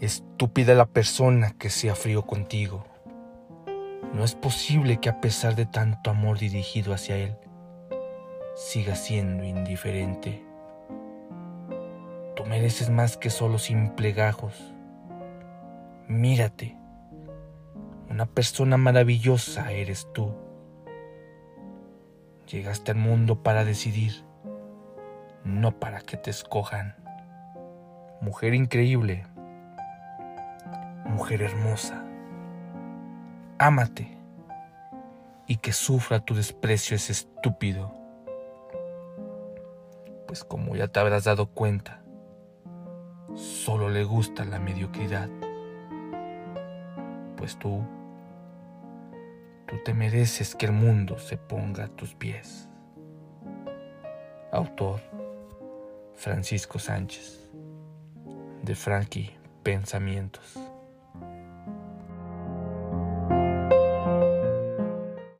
Estúpida la persona que sea frío contigo. No es posible que a pesar de tanto amor dirigido hacia él, siga siendo indiferente. Tú mereces más que solo simple gajos. Mírate. Una persona maravillosa eres tú. Llegaste al mundo para decidir, no para que te escojan. Mujer increíble, mujer hermosa, ámate y que sufra tu desprecio ese estúpido. Pues como ya te habrás dado cuenta, solo le gusta la mediocridad. Pues tú Tú te mereces que el mundo se ponga a tus pies. Autor Francisco Sánchez de Frankie Pensamientos.